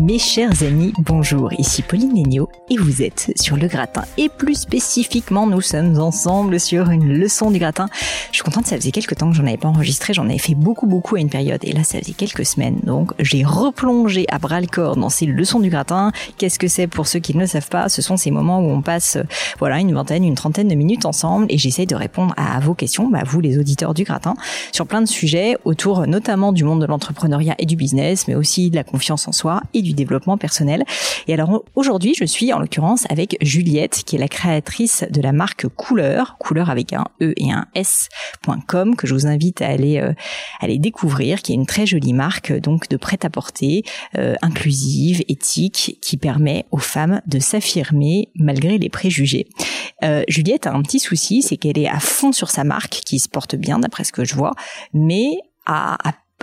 Mes chers amis, bonjour, ici Pauline Léniaud et vous êtes sur le gratin. Et plus spécifiquement, nous sommes ensemble sur une leçon du gratin. Je suis contente, ça faisait quelques temps que j'en avais pas enregistré, j'en avais fait beaucoup beaucoup à une période et là ça faisait quelques semaines. Donc j'ai replongé à bras le corps dans ces leçons du gratin. Qu'est-ce que c'est pour ceux qui ne le savent pas? Ce sont ces moments où on passe voilà une vingtaine, une trentaine de minutes ensemble et j'essaye de répondre à vos questions, bah, vous les auditeurs du gratin, sur plein de sujets autour notamment du monde de l'entrepreneuriat et du business, mais aussi de la confiance en soi et du développement personnel. Et alors aujourd'hui, je suis en l'occurrence avec Juliette, qui est la créatrice de la marque Couleur, Couleur avec un E et un S.com, que je vous invite à aller euh, aller découvrir, qui est une très jolie marque donc de prêt-à-porter, euh, inclusive, éthique, qui permet aux femmes de s'affirmer malgré les préjugés. Euh, Juliette a un petit souci, c'est qu'elle est à fond sur sa marque, qui se porte bien d'après ce que je vois, mais a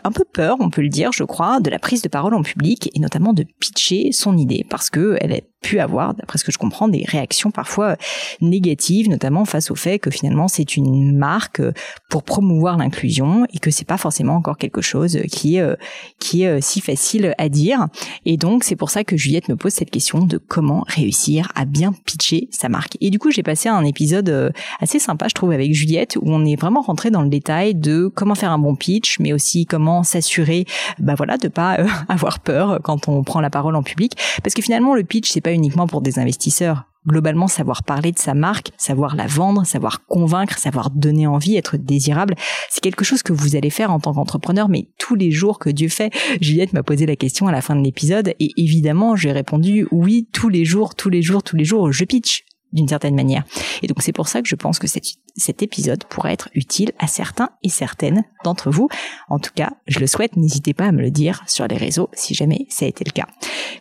un peu peur, on peut le dire, je crois, de la prise de parole en public et notamment de pitcher son idée parce que elle est pu avoir, d'après ce que je comprends, des réactions parfois négatives, notamment face au fait que finalement c'est une marque pour promouvoir l'inclusion et que c'est pas forcément encore quelque chose qui est euh, qui est euh, si facile à dire. Et donc c'est pour ça que Juliette me pose cette question de comment réussir à bien pitcher sa marque. Et du coup j'ai passé un épisode euh, assez sympa, je trouve, avec Juliette où on est vraiment rentré dans le détail de comment faire un bon pitch, mais aussi comment s'assurer, bah voilà, de pas avoir peur quand on prend la parole en public, parce que finalement le pitch c'est pas uniquement pour des investisseurs. Globalement, savoir parler de sa marque, savoir la vendre, savoir convaincre, savoir donner envie, être désirable, c'est quelque chose que vous allez faire en tant qu'entrepreneur, mais tous les jours que Dieu fait. Juliette m'a posé la question à la fin de l'épisode et évidemment, j'ai répondu oui, tous les jours, tous les jours, tous les jours, je pitch d'une certaine manière. Et donc c'est pour ça que je pense que cet, épisode pourrait être utile à certains et certaines d'entre vous. En tout cas, je le souhaite, n'hésitez pas à me le dire sur les réseaux si jamais ça a été le cas.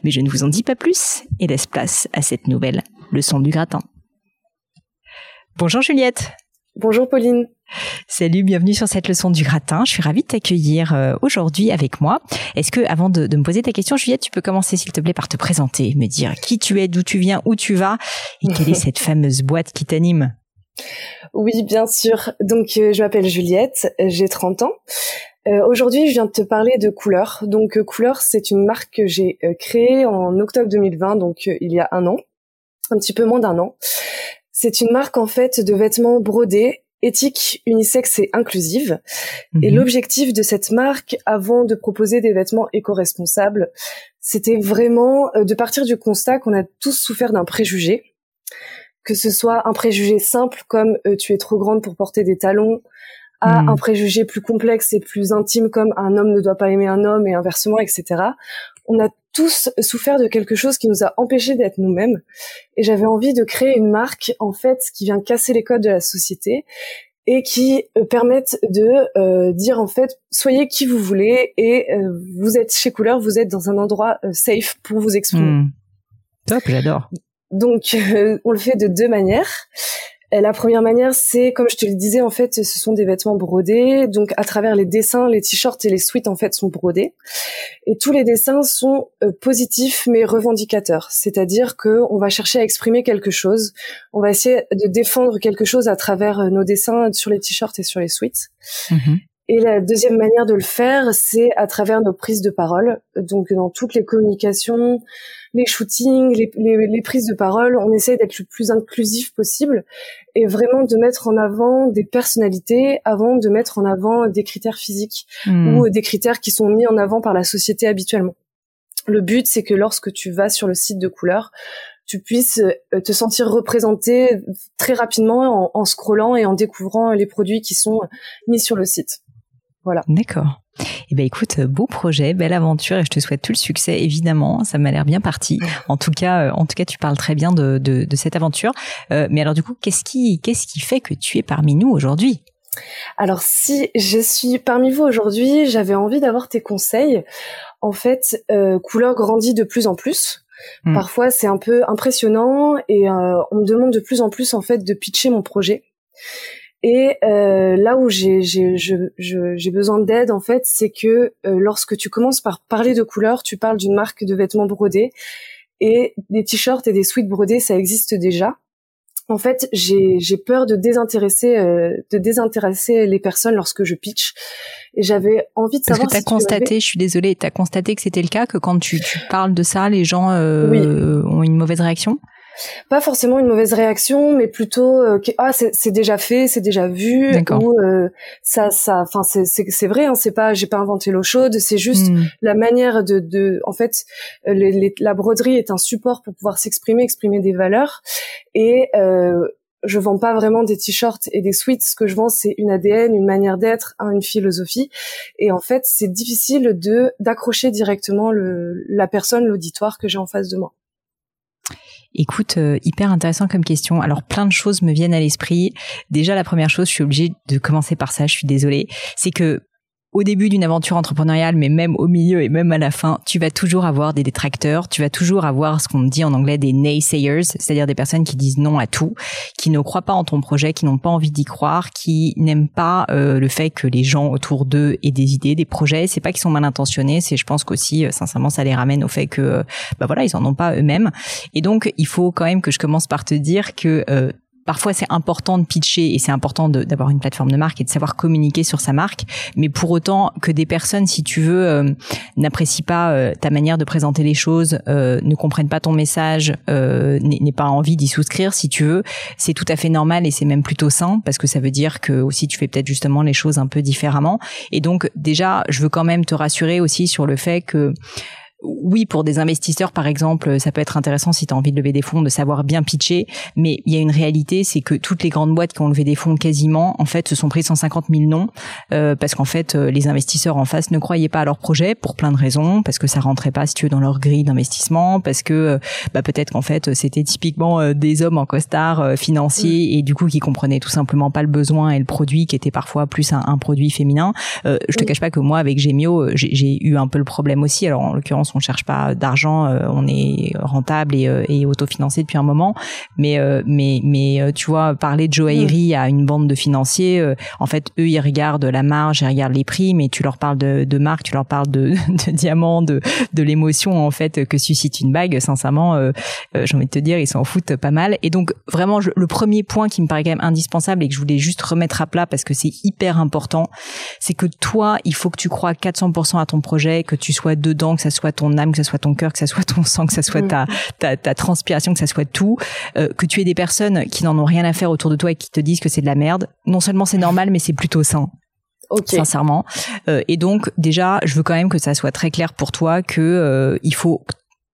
Mais je ne vous en dis pas plus et laisse place à cette nouvelle leçon du gratin. Bonjour Juliette. Bonjour Pauline. Salut, bienvenue sur cette leçon du gratin. Je suis ravie de t'accueillir euh, aujourd'hui avec moi. Est-ce que, avant de, me poser ta question, Juliette, tu peux commencer s'il te plaît par te présenter, me dire qui tu es, d'où tu viens, où tu vas, et quelle est cette fameuse boîte qui t'anime? Oui, bien sûr. Donc, euh, je m'appelle Juliette, j'ai 30 ans. Euh, aujourd'hui, je viens de te parler de Couleur. Donc, Couleur, c'est une marque que j'ai créée en octobre 2020, donc il y a un an, un petit peu moins d'un an. C'est une marque en fait de vêtements brodés éthique, unisexe et inclusive. Et mhm. l'objectif de cette marque, avant de proposer des vêtements éco-responsables, c'était vraiment euh, de partir du constat qu'on a tous souffert d'un préjugé, que ce soit un préjugé simple comme euh, tu es trop grande pour porter des talons, à mhm. un préjugé plus complexe et plus intime comme un homme ne doit pas aimer un homme et inversement, etc. On a tous souffert de quelque chose qui nous a empêchés d'être nous-mêmes. Et j'avais envie de créer une marque, en fait, qui vient casser les codes de la société et qui euh, permettent de euh, dire en fait soyez qui vous voulez et euh, vous êtes chez Couleur, vous êtes dans un endroit safe pour vous exprimer. Hmm. Top, j'adore. Donc on le fait de deux manières. La première manière, c'est comme je te le disais, en fait, ce sont des vêtements brodés. Donc, à travers les dessins, les t-shirts et les suites, en fait, sont brodés. Et tous les dessins sont euh, positifs mais revendicateurs. C'est-à-dire que on va chercher à exprimer quelque chose. On va essayer de défendre quelque chose à travers euh, nos dessins sur les t-shirts et sur les suites. Mm-hmm. Et la deuxième manière de le faire, c'est à travers nos prises de parole. Donc dans toutes les communications, les shootings, les, les, prises de parole, on essaie d'être le plus inclusif possible et vraiment de mettre en avant des personnalités avant de mettre en avant des critères physiques hmm. ou des critères qui sont mis en avant par la société habituellement. Le but, c'est que lorsque tu vas sur le site de couleur, tu puisses euh, te sentir représenté très rapidement en, en scrollant et en découvrant les produits qui sont mis sur le site. Voilà. D'accord. Eh ben écoute, beau projet, belle aventure et je te souhaite tout le succès évidemment. Ça m'a l'air bien parti. En tout cas, euh, en tout cas, tu parles très bien de, de, de cette aventure. Euh, mais alors du coup, qu'est-ce qui qu'est-ce qui fait que tu es parmi nous aujourd'hui? Alors si je suis parmi vous aujourd'hui, j'avais envie d'avoir tes conseils. En fait, euh, Couleur grandit de plus en plus. Hmm. Parfois, c'est un peu impressionnant et euh, on me demande de plus en plus en fait de pitcher mon projet. Et euh, là où j'ai j'ai besoin d'aide en fait, c'est que euh, lorsque tu commences par parler de couleurs, tu parles d'une marque de vêtements brodés et des t-shirts et des sweats brodés, ça existe déjà. En fait, j'ai peur de désintéresser euh, de désintéresser les personnes lorsque je pitch. Et j'avais envie de Parce savoir. Parce que tu as constaté, je suis désolée, tu as constaté que c'était le cas, que quand tu, tu parles de ça, les gens ont une mauvaise réaction? Pas forcément une mauvaise réaction, mais plutôt euh, ah c'est déjà fait, c'est déjà vu ou euh, ça ça enfin c'est c'est vrai hein, c'est pas j'ai pas inventé l'eau chaude, c'est juste hmm. la manière de de en fait les, la broderie est un support pour pouvoir s'exprimer, exprimer des valeurs et euh, je vends pas vraiment des t-shirts et des sweats. Ce que je vends, c'est une ADN, une manière d'être, une philosophie. Et en fait, c'est difficile de d'accrocher directement le, la personne, l'auditoire que j'ai en face de moi. Écoute, euh, hyper intéressant comme question. Alors plein de choses me viennent à l'esprit. Déjà la première chose, je suis obligée de commencer par ça, je suis désolée, c'est que au début d'une aventure entrepreneuriale, mais même au milieu et même à la fin, tu vas toujours avoir des détracteurs, tu vas toujours avoir ce qu'on dit en anglais des naysayers, c'est-à-dire des personnes qui disent non à tout, qui ne croient pas en ton projet, qui n'ont pas envie d'y croire, qui n'aiment pas euh, le fait que les gens autour d'eux aient des idées, des projets. C'est pas qu'ils sont mal intentionnés, c'est je pense qu'aussi euh, sincèrement ça les ramène au fait que euh, bah voilà ils en ont pas eux-mêmes. Et donc il faut quand même que je commence par te dire que parfois c'est important de pitcher et c'est important d'avoir une plateforme de marque et de savoir communiquer sur sa marque, mais pour autant que des personnes, si tu veux, euh, n'apprécient pas euh, ta manière de présenter les choses, euh, ne comprennent pas ton message, n'aient pas envie d'y souscrire, si tu veux, c'est tout à fait normal et c'est même plutôt sain parce que ça veut dire que aussi tu fais peut-être justement les choses un peu différemment. Et donc déjà, je veux quand même te rassurer aussi sur le fait que oui, pour des investisseurs, par exemple, ça peut être intéressant si tu as envie de lever des fonds, de savoir bien pitcher. Mais il y a une réalité, c'est que toutes les grandes boîtes qui ont levé des fonds quasiment, en fait, se sont pris 150 000 noms euh, parce qu'en fait, euh, les investisseurs en face ne croyaient pas à leur projet pour plein de raisons, parce que ça rentrait pas, si tu veux, dans leur grille d'investissement, parce que euh, bah, peut-être qu'en fait, c'était typiquement des hommes en costard financiers mm. et du coup qui comprenaient tout simplement pas le besoin et le produit qui était parfois plus un, produit féminin. je te mm. cache pas que moi, avec Gemio, j'ai eu un peu le problème aussi. Alors en l'occurrence, on cherche pas d'argent, euh, on est rentable et, euh, et autofinancé depuis un moment. Mais euh, mais mais tu vois, parler de joaillerie à une bande de financiers, en fait, eux ils regardent la marge, ils regardent les prix, mais tu leur parles de, de marque, tu leur parles de, de diamants, de de l'émotion en fait que suscite une bague. Sincèrement, j'ai envie de te dire, ils s'en foutent pas mal. Et donc vraiment, le premier point qui me paraît quand même indispensable et que je voulais juste remettre à plat parce que c'est hyper important, c'est que toi, il faut que tu crois 400% à ton projet, que tu sois dedans, que ça soit ton âme, que ce soit ton cœur, que ce soit ton sang, que ce soit ta, ta, ta transpiration, que ce soit tout, euh, que tu aies des personnes qui n'en ont rien à faire autour de toi et qui te disent que c'est de la merde. Non seulement c'est normal, mais c'est plutôt sain. Okay. sincèrement. Euh, et donc déjà, je veux quand même que ça soit très clair pour toi que euh, il faut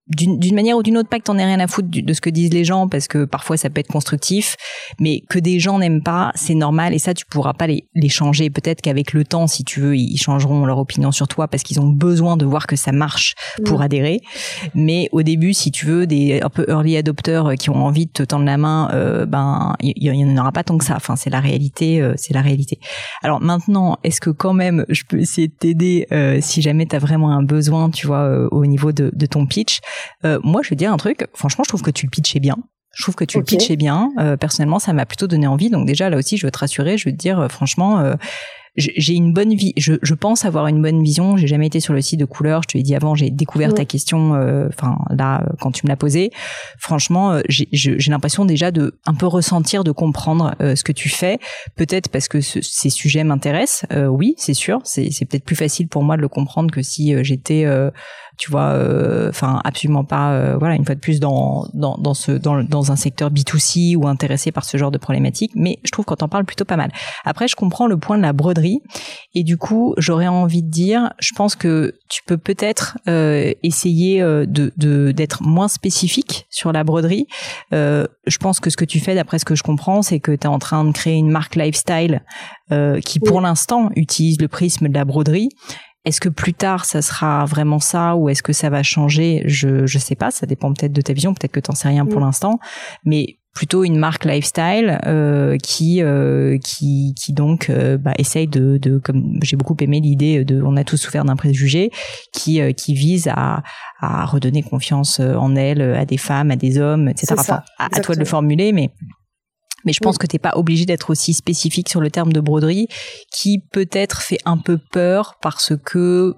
d'une manière ou d'une autre, pas que t'en aies rien à foutre de ce que disent les gens, parce que parfois ça peut être constructif, mais que des gens n'aiment pas, c'est normal, et ça tu pourras pas les, les changer. Peut-être qu'avec le temps, si tu veux, ils changeront leur opinion sur toi parce qu'ils ont besoin de voir que ça marche pour adhérer. Mais au début, si tu veux, des un peu early adopteurs euh, qui ont envie de te tendre la main, euh, ben il y, en aura pas tant que ça. Enfin, c'est la réalité, euh, c'est la réalité. Alors maintenant, est-ce que quand même je peux essayer de t'aider si jamais tu as vraiment un besoin, tu vois, au niveau de, de ton pitch? Euh, moi, je vais dire un truc. Franchement, je trouve que tu le pitchais bien. Je trouve que tu le pitchais bien. Euh, personnellement, ça m'a plutôt donné envie. Donc déjà, là aussi, je veux te rassurer. Je veux te dire, euh, franchement, j'ai une bonne vie. Je, je, pense avoir une bonne vision. J'ai jamais été sur le site de couleur. Je te l'ai dit avant. J'ai découvert ta question. Euh, enfin là, quand tu me l'as posée, franchement, euh, j'ai l'impression déjà de un peu ressentir, de comprendre euh, ce que tu fais. Peut-être parce que ces sujets m'intéressent. oui, c'est sûr. C'est peut-être plus facile pour moi de le comprendre que si j'étais tu vois euh, enfin absolument pas euh, voilà une fois de plus dans dans dans ce dans dans un secteur B2C ou intéressé par ce genre de problématique. Mais je trouve qu'on t'en parle plutôt pas mal. Après je comprends le point de la broderie. Et du coup j'aurais envie de dire je pense que tu peux peut-être euh, essayer de de d'être moins spécifique sur la broderie. Je pense que ce que tu fais d'après ce que je comprends c'est que tu es en train de créer une marque lifestyle qui pour l'instant utilise le prisme de la broderie est-ce que plus tard ça sera vraiment ça ou est-ce que ça va changer? Je je sais pas, ça dépend peut-être de ta vision, peut-être que t'en sais rien pour mm. l'instant, mais plutôt une marque lifestyle euh, qui euh, qui qui donc euh, bah, essaye de, de comme j'ai beaucoup aimé l'idée de on a tous souffert d'un préjugé qui euh, qui vise à à redonner confiance en elle à des femmes à des hommes etc enfin, à, toi de le formuler mais mais je pense que t'es pas obligé d'être aussi spécifique sur le terme de broderie, qui peut-être fait un peu peur parce que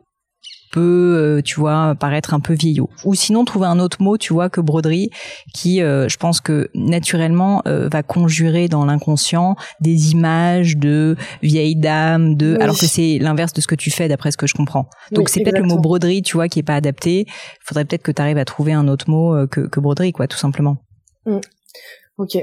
peut, euh, tu vois, paraître un peu vieillot. Ou sinon trouver un autre mot, tu vois, que broderie, qui, euh, je pense que naturellement euh, va conjurer dans l'inconscient des images de vieilles dames, de, alors que c'est l'inverse de ce que tu fais d'après ce que je comprends. Donc c'est peut-être le mot broderie, tu vois, qui est pas adapté. Il faudrait peut-être que tu arrives à trouver un autre mot que, que broderie, quoi, tout simplement. Mm. Ok.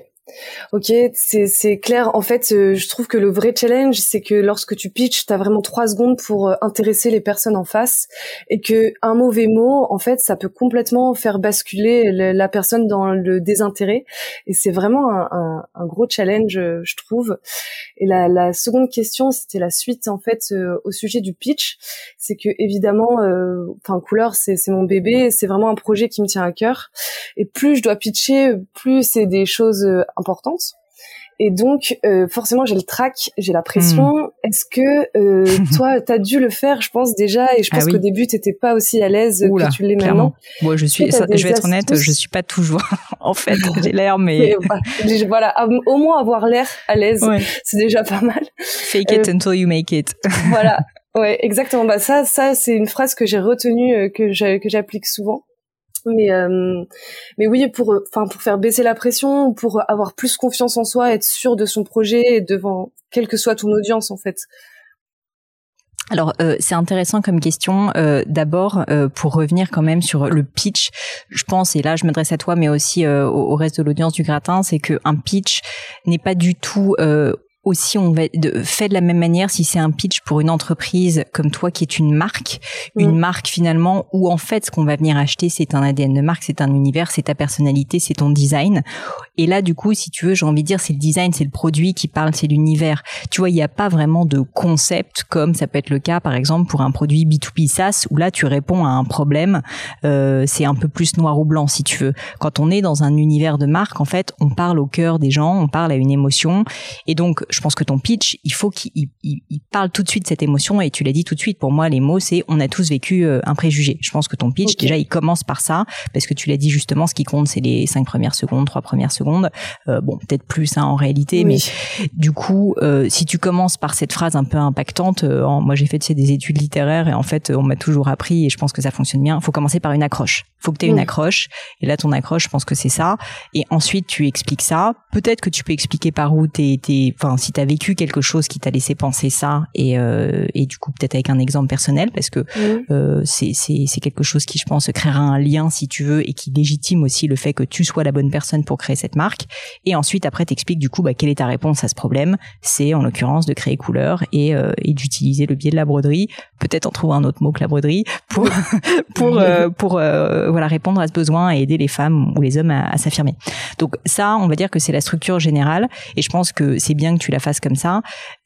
Ok, c'est clair. En fait, euh, je trouve que le vrai challenge, c'est que lorsque tu pitches, tu as vraiment trois secondes pour euh, intéresser les personnes en face et que un mauvais mot, en fait, ça peut complètement faire basculer la personne dans le désintérêt. Et c'est vraiment un, un, gros challenge, euh, je trouve. Et la, la seconde question, c'était la suite, en fait, au sujet du pitch. C'est que évidemment, enfin, couleur, c'est mon bébé, c'est vraiment un projet qui me tient à cœur. Et plus je dois pitcher, plus c'est des choses importante. Et donc, euh, forcément, j'ai le trac, j'ai la pression. Hmm. Est-ce que euh, toi, t'as dû le faire, je pense déjà, et je pense ah qu'au début, t'étais pas aussi à l'aise que tu l'es maintenant. Moi, je suis, je vais être honnête, je suis pas toujours. en fait, j'ai l'air, mais voilà, au moins avoir l'air à l'aise, c'est déjà pas mal. Fake it euh, until you make it. voilà. Ouais, exactement. Bah ça, ça, c'est une phrase que j'ai retenue, que que j'applique souvent mais euh, mais oui pour enfin pour faire baisser la pression pour avoir plus confiance en soi être sûr de son projet devant quelle que soit ton audience en fait alors euh, c'est intéressant comme question. Euh, D'abord, pour revenir quand même sur le pitch, je pense, et là je m'adresse à toi, mais aussi euh, au, reste de l'audience du gratin, c'est que un pitch n'est pas du tout aussi on va de, fait de la même manière si c'est un pitch pour une entreprise comme toi qui est une marque, une mm. marque finalement où en fait ce qu'on va venir acheter c'est un ADN de marque, c'est un univers, c'est ta personnalité, c'est ton design. Et là du coup si tu veux j'ai envie de dire c'est le design, c'est le produit qui parle, c'est l'univers. Tu vois il n'y a pas vraiment de concept comme ça peut être le cas par exemple pour un produit B2B SaaS où là tu réponds à un problème, euh, c'est un peu plus noir ou blanc si tu veux. Quand on est dans un univers de marque en fait on parle au cœur des gens, on parle à une émotion et donc je pense que ton pitch, il faut qu'il parle tout de suite de cette émotion et tu l'as dit tout de suite. Pour moi, les mots, c'est on a tous vécu euh, un préjugé. Je pense que ton pitch, déjà, il commence par ça parce que tu l'as dit justement, ce qui compte, c'est les cinq premières secondes, trois premières secondes. Euh, bon, peut-être plus hein, en réalité, mais du coup, euh, si tu commences par cette phrase un peu impactante, moi j'ai fait des études littéraires et en fait, on m'a toujours appris et je pense que ça fonctionne bien. Il faut commencer par une accroche. Il faut que tu aies une accroche et là, ton accroche, je pense que c'est ça. Et ensuite, tu expliques ça. Peut-être que tu peux expliquer par où t'es, enfin, si t'as vécu quelque chose qui t'a laissé penser ça et, euh, et du coup peut-être avec un exemple personnel parce que euh, c'est, quelque chose qui je pense créera un lien si tu veux et qui légitime aussi le fait que tu sois la bonne personne pour créer cette marque. Et ensuite après t'expliques du coup bah, quelle est ta réponse à ce problème. C'est en l'occurrence de créer couleur et, euh, et d'utiliser le biais de la broderie. Peut-être en trouver un autre mot que la broderie pour pour euh, pour voilà répondre à ce besoin et aider les femmes ou les hommes à, à s'affirmer. Donc ça on va dire que c'est la structure générale et je pense que c'est bien que tu la fasses comme ça.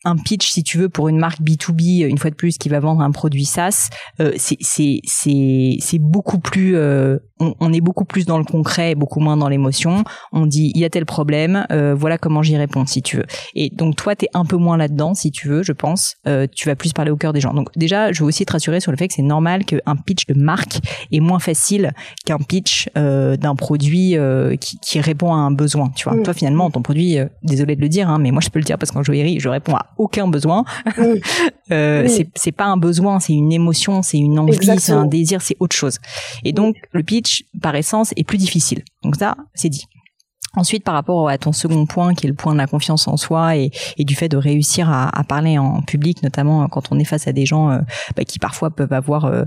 Un pitch, si tu veux, pour une marque B2B, une fois de plus, qui va vendre un produit SaaS, euh, c'est c'est beaucoup plus euh, on, est beaucoup plus dans le concret, beaucoup moins dans l'émotion. On dit il y a tel problème, euh, voilà comment j'y réponds si tu veux. Et donc toi t'es un peu moins là-dedans si tu veux, je pense. Euh, tu vas plus parler au cœur des gens. Donc déjà je veux aussi te rassurer sur le fait que c'est normal qu'un pitch de marque est moins facile qu'un pitch euh, d'un produit qui, qui, répond à un besoin. Tu vois. Toi finalement ton produit, désolé de le dire, hein, mais moi je peux le dire parce qu'en joaillerie je réponds à aucun besoin. euh, c'est pas un besoin, c'est une émotion, c'est une envie, c'est un désir, c'est autre chose. Et donc le pitch, par essence, est plus difficile. Donc ça, c'est dit. Ensuite, par rapport à ton second point, qui est le point de la confiance en soi et, du fait de réussir à, parler en public, notamment quand on est face à des gens euh, bah, qui parfois peuvent avoir euh,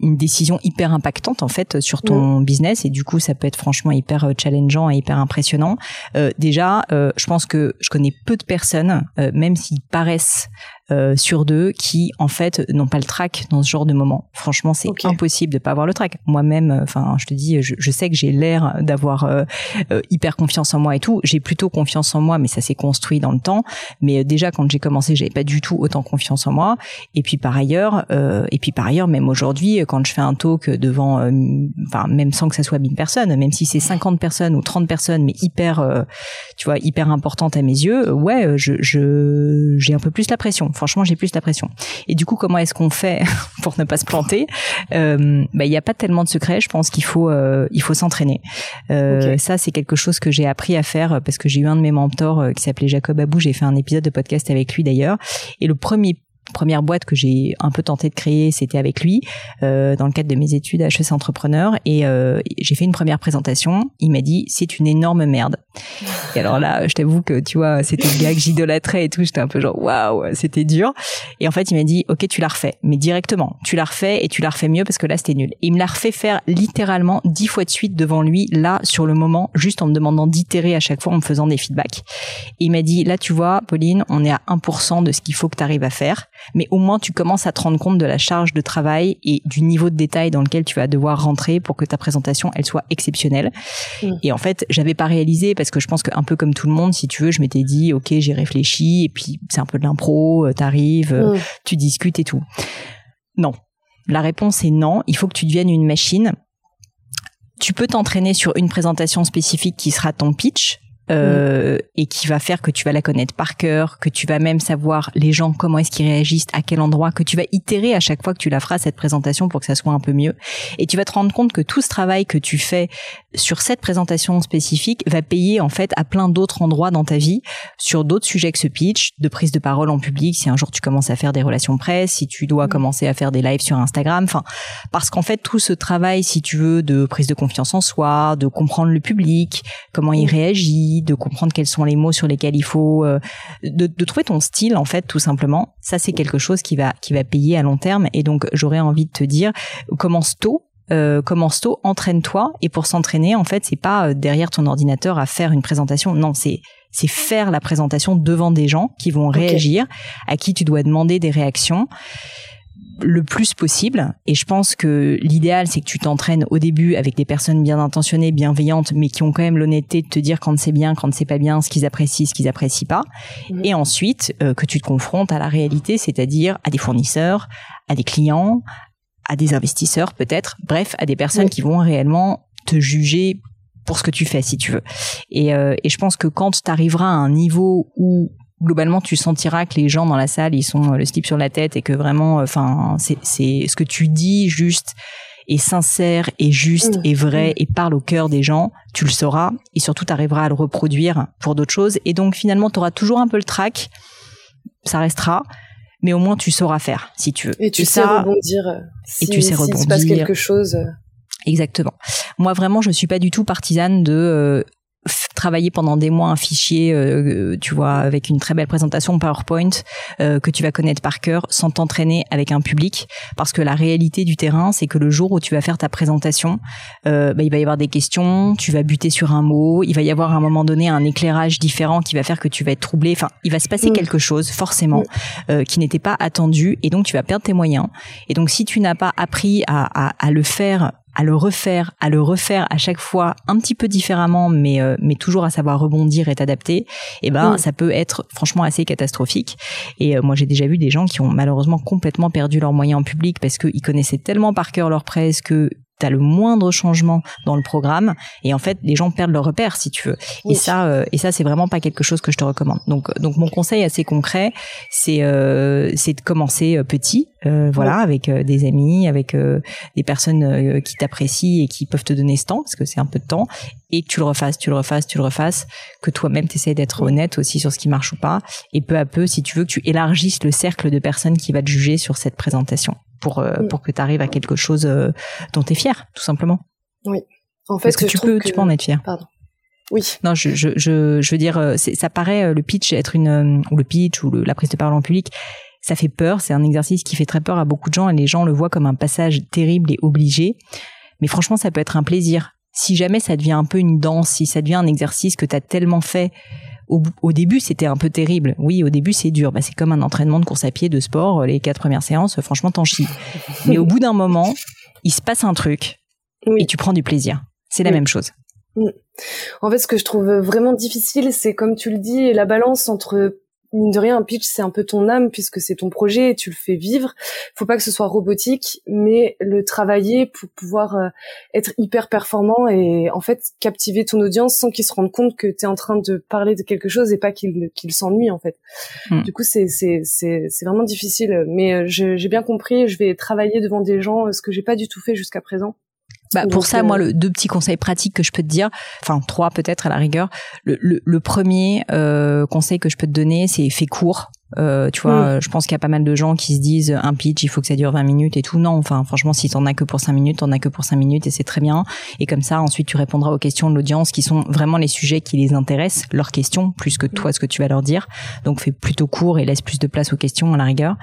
une décision hyper impactante en fait sur ton business et du coup ça peut être franchement hyper euh, challengeant et hyper impressionnant. Euh, déjà, euh, je pense que je connais peu de personnes, même s'ils paraissent euh, sur deux qui en fait n'ont pas le track dans ce genre de moment. Franchement, c'est impossible de pas avoir le track. Moi-même, euh, enfin, je te dis, je, je sais que j'ai l'air d'avoir euh, hyper confiance en moi et tout. J'ai plutôt confiance en moi, mais ça s'est construit dans le temps. Mais déjà, quand j'ai commencé, j'avais pas du tout autant confiance en moi. Et puis par ailleurs, et puis par ailleurs, même aujourd'hui, quand je fais un talk devant, enfin, même sans que ça soit 1000 personnes, même si c'est 50 personnes ou 30 personnes, mais hyper, tu vois, hyper importante à mes yeux, ouais, je j'ai un peu plus la pression franchement, j'ai plus la pression. Et du coup, comment est-ce qu'on fait pour ne pas se planter? Euh, bah, il n'y a pas tellement de secret. Je pense qu'il faut, euh, il faut s'entraîner. Euh, Ça, c'est quelque chose que j'ai appris à faire parce que j'ai eu un de mes mentors qui s'appelait Jacob Abou. J'ai fait un épisode de podcast avec lui d'ailleurs. Et le premier première boîte que j'ai un peu tenté de créer, c'était avec lui, euh, dans le cadre de mes études à HEC Entrepreneur. Et euh, j'ai fait une première présentation. Il m'a dit, c'est une énorme merde. Et alors là, je t'avoue que, tu vois, c'était le gars que j'idolâtrais et tout. J'étais un peu genre, waouh, c'était dur. Et en fait, il m'a dit, ok, tu l'as refait, mais directement. Tu l'as refait et tu l'as refait mieux parce que là, c'était nul. Et il me l'a refait faire littéralement dix fois de suite devant lui, là, sur le moment, juste en me demandant d'itérer à chaque fois en me faisant des feedbacks. Et il m'a dit, là, tu vois, Pauline, on est à 1% de ce qu'il faut que tu arrives à faire mais au moins tu commences à te rendre compte de la charge de travail et du niveau de détail dans lequel tu vas devoir rentrer pour que ta présentation elle soit exceptionnelle. Mm. Et en fait, j'avais pas réalisé parce que je pense qu'un peu comme tout le monde, si tu veux, je m'étais dit ok, j'ai réfléchi et puis c'est un peu de l'impro, euh, t'arrives, euh, mm. tu discutes et tout. Non, la réponse est non. Il faut que tu deviennes une machine. Tu peux t'entraîner sur une présentation spécifique qui sera ton pitch, euh, et qui va faire que tu vas la connaître par cœur, que tu vas même savoir les gens comment est-ce qu'ils réagissent, à quel endroit, que tu vas itérer à chaque fois que tu la feras cette présentation pour que ça soit un peu mieux. Et tu vas te rendre compte que tout ce travail que tu fais sur cette présentation spécifique va payer en fait à plein d'autres endroits dans ta vie, sur d'autres sujets que ce pitch, de prise de parole en public, si un jour tu commences à faire des relations presse, si tu dois mm. commencer à faire des lives sur Instagram, enfin parce qu'en fait tout ce travail, si tu veux, de prise de confiance en soi, de comprendre le public, comment il mm. De comprendre quels sont les mots sur lesquels il faut, euh, de, de, trouver ton style en fait tout simplement. Ça c'est quelque chose qui va qui va payer à long terme et donc j'aurais envie de te dire commence tôt. Euh, commence tôt, entraîne-toi? Et pour s'entraîner en fait c'est pas euh, derrière ton ordinateur à faire une présentation, non c'est c'est faire la présentation devant des gens qui vont réagir, à qui tu dois demander des réactions le plus possible. Et je pense que l'idéal, c'est que tu t'entraînes au début avec des personnes bien intentionnées, bienveillantes, mais qui ont quand même l'honnêteté de te dire quand c'est bien, quand c'est pas bien, ce qu'ils apprécient, ce qu'ils apprécient pas. Mhm. Et ensuite, euh, que tu te confrontes à la réalité, c'est-à-dire à des fournisseurs, à des clients, à des investisseurs peut-être, bref, à des personnes qui vont réellement te juger pour ce que tu fais si tu veux. Et, euh, et je pense que quand tu arriveras à un niveau où globalement tu sentiras que les gens dans la salle ils sont euh, le slip sur la tête et que vraiment euh, enfin c'est c'est ce que tu dis juste est sincère et juste mmh. et vrai mmh. et parle au cœur des gens, tu le sauras et surtout tu arriveras à le reproduire pour d'autres choses et donc finalement tu auras toujours un peu le trac, ça restera mais au moins tu sauras faire si tu veux. Et tu sais rebondir euh, si, et tu sais rebondir. se passe quelque chose. Exactement. Moi vraiment je suis pas du tout partisane de travailler pendant des mois un fichier, euh, tu vois, avec une très belle présentation PowerPoint euh, que tu vas connaître par cœur, sans t'entraîner avec un public, parce que la réalité du terrain, c'est que le jour où tu vas faire ta présentation, euh, bah, il va y avoir des questions, tu vas buter sur un mot, il va y avoir à un moment donné un éclairage différent qui va faire que tu vas être troublé. Enfin, il va se passer quelque chose forcément mm. qui n'était pas attendu, et donc tu vas perdre tes moyens. Et donc si tu n'as pas appris à, à, à le faire à le refaire, à le refaire à chaque fois un petit peu différemment, mais euh, mais toujours à savoir rebondir et t'adapter, et eh ben mm. ça peut être franchement assez catastrophique. Et euh, moi j'ai déjà vu des gens qui ont malheureusement complètement perdu leurs moyens en public parce qu'ils connaissaient tellement par cœur leur presse que as le moindre changement dans le programme et en fait les gens perdent leur repère si tu veux. Et ça euh, et ça c'est vraiment pas quelque chose que je te recommande. Donc donc mon conseil assez concret c'est euh, c'est de commencer petit euh, voilà avec des amis avec des personnes qui t'apprécient et qui peuvent te donner ce temps parce que c'est un peu de temps et que tu le refasses tu le refasses tu le refasses que toi-même tu essaies d'être honnête aussi sur ce qui marche ou pas et peu à peu si tu veux que tu élargisses le cercle de personnes qui va te juger sur cette présentation pour euh, pour que tu arrives à quelque chose euh, dont tu es fier, tout simplement. Oui. En fait, Parce que, tu peux tu peux en être fier. Pardon. Oui. Non, je, je, je, je veux dire, euh, ça paraît le pitch être une ou le pitch ou la prise de parole en public, ça fait peur. C'est un exercice qui fait très peur à beaucoup de gens et les gens le voient comme un passage terrible et obligé. Mais franchement, ça peut être un plaisir. Si jamais ça devient un peu une danse, si ça devient un exercice que tu as tellement fait au, début, c'était un peu terrible. Oui, au début, c'est dur. Bah, c'est comme un entraînement de course à pied, de sport. Les quatre premières séances, franchement, t'en chies. Mais au bout d'un moment, il se passe un truc et tu prends du plaisir. C'est la même chose. En fait, ce que je trouve vraiment difficile, c'est comme tu le dis, la balance entre mine de rien, un pitch, c'est un peu ton âme puisque c'est ton projet et tu le fais vivre. Faut pas que ce soit robotique, mais le travailler pour pouvoir euh, être hyper performant et en fait captiver ton audience sans qu'ils se rendent compte que tu es en train de parler de quelque chose et pas qu'ils qu'ils s'ennuient en fait. Hmm. Du coup, c'est c'est c'est c'est vraiment difficile, mais euh, j'ai bien compris. Je vais travailler devant des gens, ce que j'ai pas du tout fait jusqu'à présent. Bah, pour ça, moi, le deux petits conseils pratiques que je peux te dire, enfin trois peut-être à la rigueur. Le, le, le premier euh, conseil que je peux te donner, c'est fais court. Euh, tu vois, mm. je pense qu'il y a pas mal de gens qui se disent un pitch, il faut que ça dure 20 minutes et tout. Non, enfin, franchement, si t'en as que pour 5 minutes, t'en as que pour 5 minutes et c'est très bien. Et comme ça, ensuite, tu répondras aux questions de l'audience qui sont vraiment les sujets qui les intéressent, leurs questions, plus que toi, ce que tu vas leur dire. Donc, fais plutôt court et laisse plus de place aux questions à la rigueur.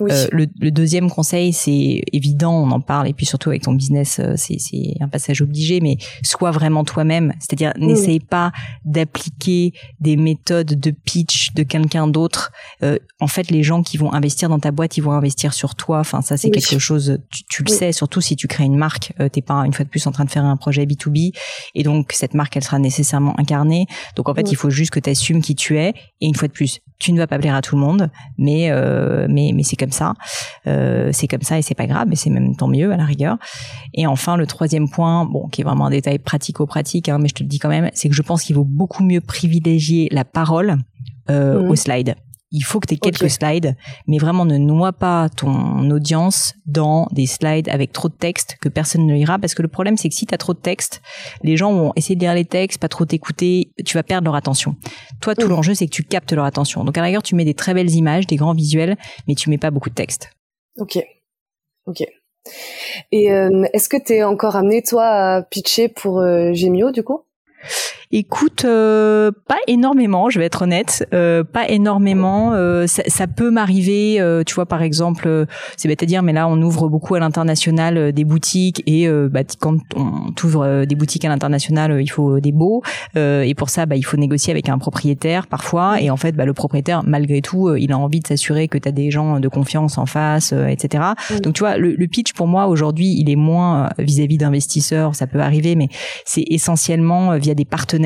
Euh, le, le, deuxième conseil, c'est évident, on en parle, et puis surtout avec ton business, euh, c'est un passage obligé, mais sois vraiment toi-même. C'est-à-dire, mm. n'essaye pas d'appliquer des méthodes de pitch de quelqu'un d'autre. Euh, en fait les gens qui vont investir dans ta boîte, ils vont investir sur toi. Enfin ça c'est quelque chose tu, le sais surtout si tu crées une marque, euh, t'es pas une fois de plus en train de faire un projet B2B et donc cette marque elle sera nécessairement incarnée. Donc en fait, il faut juste que tu assumes qui tu es. Et une fois de plus, tu ne vas pas plaire à tout le monde, mais euh, mais mais c'est comme ça. Euh, c'est comme ça et c'est pas grave, mais c'est même tant mieux à la rigueur. Et enfin le troisième point, bon qui est vraiment un détail pratico-pratique hein, mais je te le dis quand même, c'est que je pense qu'il vaut beaucoup mieux privilégier la parole euh, au slide il faut que tu aies quelques slides, mais vraiment ne noie pas ton audience dans des slides avec trop de texte que personne ne lira, parce que le problème c'est que si tu as trop de texte, les gens vont essayer de lire les textes, pas trop t'écouter, tu vas perdre leur attention. Toi, tout l'enjeu c'est que tu captes leur attention. Donc à la rigueur, tu mets des très belles images, des grands visuels, mais tu mets pas beaucoup de texte. Ok, ok. Et euh, est-ce que tu es encore amené toi à pitcher pour euh, Gemio du coup? Écoute, euh, pas énormément, je vais être honnête, euh, pas énormément. Euh, ça, ça, peut m'arriver, euh, tu vois, par exemple, c'est bête à dire, mais là, on ouvre beaucoup à l'international des boutiques et bah, quand on ouvre des boutiques à l'international, il faut des beaux et pour ça, bah, il faut négocier avec un propriétaire parfois. Et en fait, bah, le propriétaire, malgré tout, il a envie de s'assurer que tu as des gens de confiance en face, etc. Donc, tu vois, le, le, pitch pour moi aujourd'hui, il est moins vis-à-vis d'investisseurs, ça peut arriver, mais c'est essentiellement via des partenaires.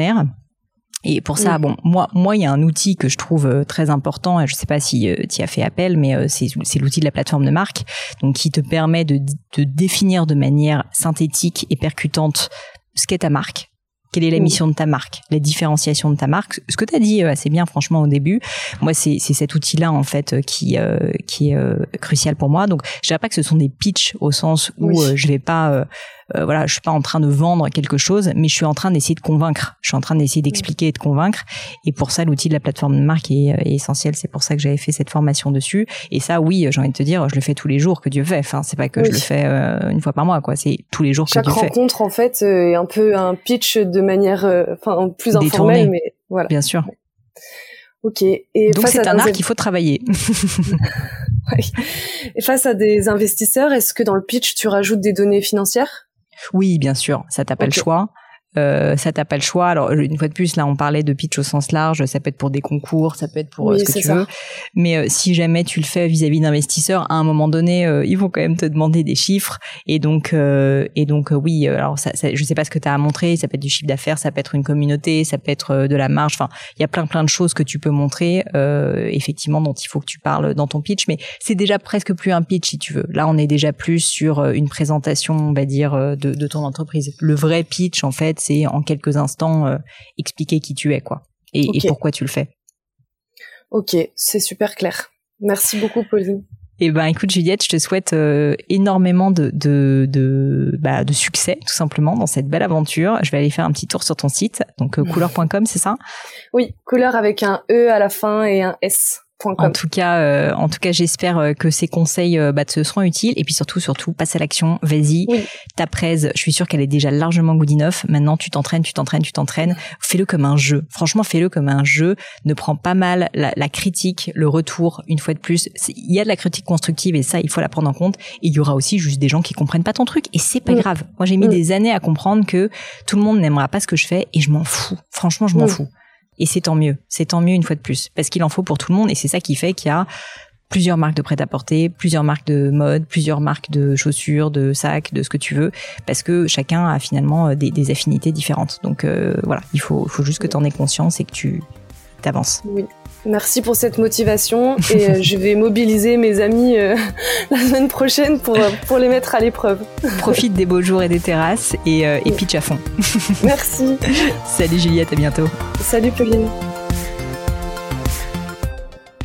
Et pour ça, bon, moi, moi, il y a un outil que je trouve euh, très important. Et je sais pas si euh, tu as fait appel, mais euh, c'est, l'outil de la plateforme de marque, donc qui te permet de, de définir de manière synthétique et percutante ce qu'est ta marque, quelle est la mission de ta marque, la différenciation de ta marque. Ce que tu as dit assez bien, franchement, au début, moi, c'est, cet outil-là, en fait, qui, qui est crucial pour moi. Donc, je dirais pas que ce sont des pitchs au sens où je vais pas euh, voilà, je suis pas en train de vendre quelque chose, mais je suis en train d'essayer de convaincre. Je suis en train d'essayer d'expliquer et de convaincre. Et pour ça, l'outil de la plateforme de marque est, euh, essentiel. C'est pour ça que j'avais fait cette formation dessus. Et ça, oui, j'ai envie de te dire, je le fais tous les jours que Dieu fait. Enfin, c'est pas que je le fais euh, une fois par mois, quoi. C'est tous les jours que Dieu fait. Chaque rencontre, en fait, est un peu un pitch de manière, enfin, plus informelle, mais voilà. Bien sûr. Ok. Et Donc c'est un art qu'il faut travailler. Et face à des investisseurs, est-ce que dans le pitch tu rajoutes des données financières? Oui, bien sûr, ça t'a pas le choix. Euh, ça t'as pas le choix. Alors une fois de plus, là on parlait de pitch au sens large, ça peut être pour des concours, ça peut être pour euh, ce que tu veux. Mais euh, si jamais tu le fais vis-à-vis d'investisseurs, à un moment donné, euh, ils vont quand même te demander des chiffres. Et donc et donc oui, alors ça, ça, je sais pas ce que tu as à montrer. Ça peut être du chiffre d'affaires, ça peut être une communauté, ça peut être de la marge. Enfin, il y a plein plein de choses que tu peux montrer effectivement dont il faut que tu parles dans ton pitch. Mais c'est déjà presque plus un pitch si tu veux. Là, on est déjà plus sur une présentation, on va dire, de, de ton entreprise. Le vrai pitch en fait c'est en quelques instants euh, expliquer qui tu es, quoi, et, pourquoi tu le fais. Ok, c'est super clair. Merci beaucoup, Pauline. Eh ben, écoute, Juliette, je te souhaite euh, énormément de de de, bah, de succès, tout simplement, dans cette belle aventure. Je vais aller faire un petit tour sur ton site, donc euh, couleur.com, c'est ça? Oui, couleur avec un E à la fin et un S. En tout cas, euh, en tout cas, j'espère euh, que ces conseils euh, bah, te seront utiles. Et puis surtout, surtout, passe à l'action. Vas-y. Ta presse, je suis sûre qu'elle est déjà largement good enough. Maintenant, tu t'entraînes, tu t'entraînes, tu t'entraînes. Fais-le comme un jeu. Franchement, fais-le comme un jeu. Ne prends pas mal la, la, critique, le retour. Une fois de plus, il y a de la critique constructive et ça, il faut la prendre en compte. Et il y aura aussi juste des gens qui comprennent pas ton truc et c'est pas grave. Moi, j'ai mis des années à comprendre que tout le monde n'aimera pas ce que je fais et je m'en fous. Franchement, je m'en fous. Et c'est tant mieux. C'est tant mieux une fois de plus. Parce qu'il en faut pour tout le monde. Et c'est ça qui fait qu'il y a plusieurs marques de prêt-à-porter, plusieurs marques de mode, plusieurs marques de chaussures, de sacs, de ce que tu veux, parce que chacun a finalement euh, des, affinités différentes. Donc euh, voilà, il faut, faut juste que tu en aies conscience et que tu t'avances. Oui. Merci pour cette motivation et euh, je vais mobiliser mes amis euh, la semaine prochaine pour, euh, pour les mettre à l'épreuve. Profite des beaux jours et des terrasses et, et pitch à fond. Merci. Salut Juliette, à bientôt. Salut Pauline.